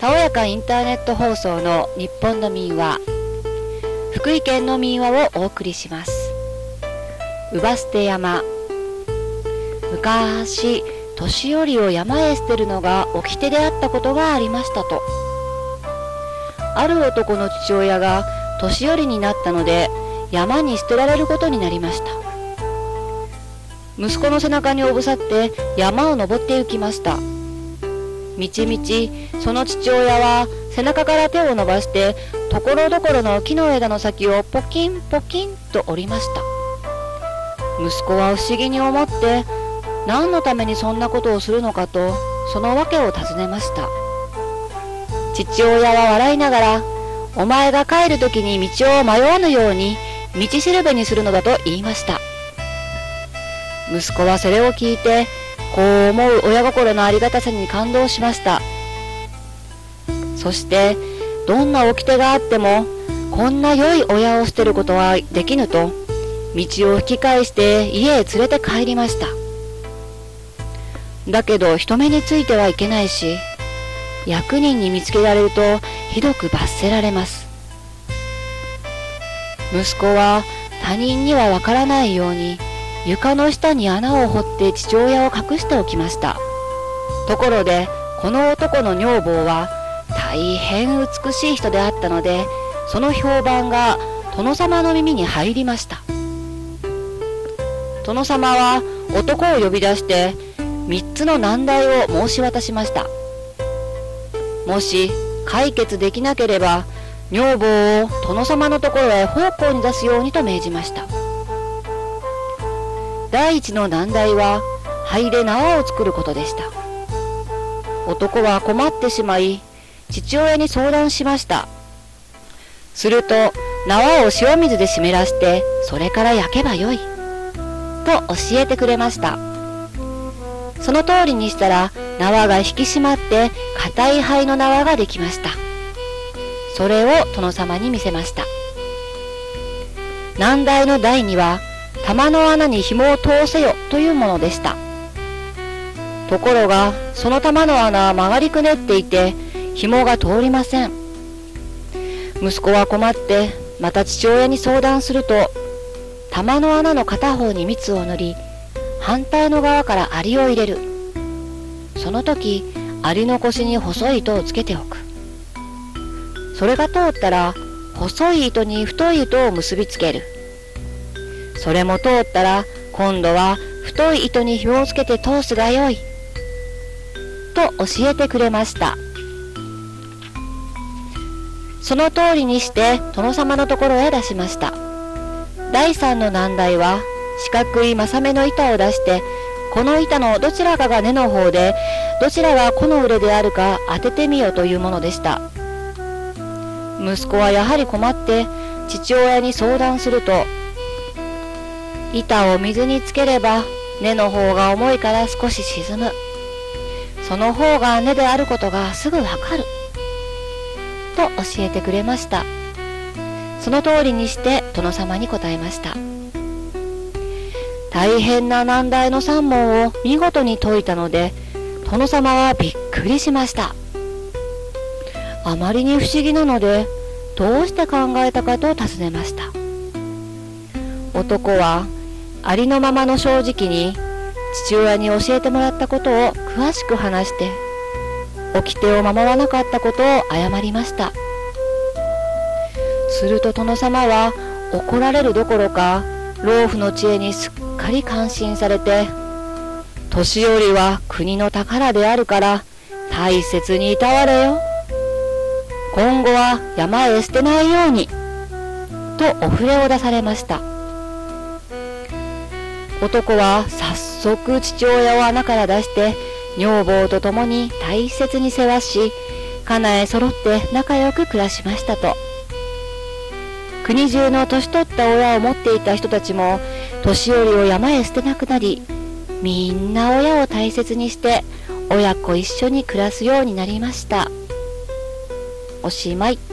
たおやかインターネット放送の日本の民話福井県の民話をお送りします。乳母捨て山昔年寄りを山へ捨てるのが掟であったことがありましたと。ある男の父親が年寄りになったので山に捨てられることになりました。息子の背中におぶさって山を登って行きました。みちみちその父親は背中から手を伸ばしてところどころの木の枝の先をポキンポキンと折りました。息子は不思議に思って何のためにそんなことをするのかとその訳を尋ねました。父親は笑いながらお前が帰る時に道を迷わぬように道しるべにするのだと言いました。息子はそれを聞いてこう思う親心のありがたさに感動しました。そしてどんな掟があってもこんな良い親を捨てることはできぬと道を引き返して家へ連れて帰りました。だけど人目についてはいけないし役人に見つけられるとひどく罰せられます。息子は他人にはわからないように床の下に穴を掘って父親を隠しておきました。ところでこの男の女房は大変美しい人であったのでその評判が殿様の耳に入りました。殿様は男を呼び出して3つの難題を申し渡しました。もし解決できなければ女房を殿様のところへ奉公に出すようにと命じました。第一の難題は灰で縄を作ることでした。男は困ってしまい父親に相談しました。すると縄を塩水で湿らしてそれから焼けばよい。と教えてくれました。その通りにしたら縄が引き締まって硬い灰の縄ができました。それを殿様に見せました。難題の第2は玉の穴に紐を通せよというものでした。ところがその玉の穴は曲がりくねっていて紐が通りません。息子は困ってまた父親に相談すると玉の穴の片方に蜜を塗り反対の側からアリを入れる。その時アリの腰に細い糸をつけておく。それが通ったら細い糸に太い糸を結びつける。それも通ったら今度は太い糸に紐をつけて通すがよい。と教えてくれました。その通りにして殿様のところへ出しました。第3の難題は四角い正目の板を出してこの板のどちらかが根の方でどちらが子の腕であるか当ててみよというものでした。息子はやはり困って父親に相談すると板を水につければ根の方が重いから少し沈む。その方が根であることがすぐわかる。と教えてくれました。その通りにして殿様に答えました。大変な難題の3問を見事に解いたので殿様はびっくりしました。あまりに不思議なのでどうして考えたかと尋ねました。男はありのままの正直に父親に教えてもらったことを詳しく話して掟を守らなかったことを謝りました。すると殿様は怒られるどころか老夫の知恵にすっかり感心されて年寄りは国の宝であるから大切にいたわれよ。今後は山へ捨てないようにとお触れを出されました。男は早速父親を穴から出して女房と共に大切に世話し家内揃って仲良く暮らしましたと。国中の年取った親を持っていた人たちも年寄りを山へ捨てなくなりみんな親を大切にして親子一緒に暮らすようになりました。おしまい。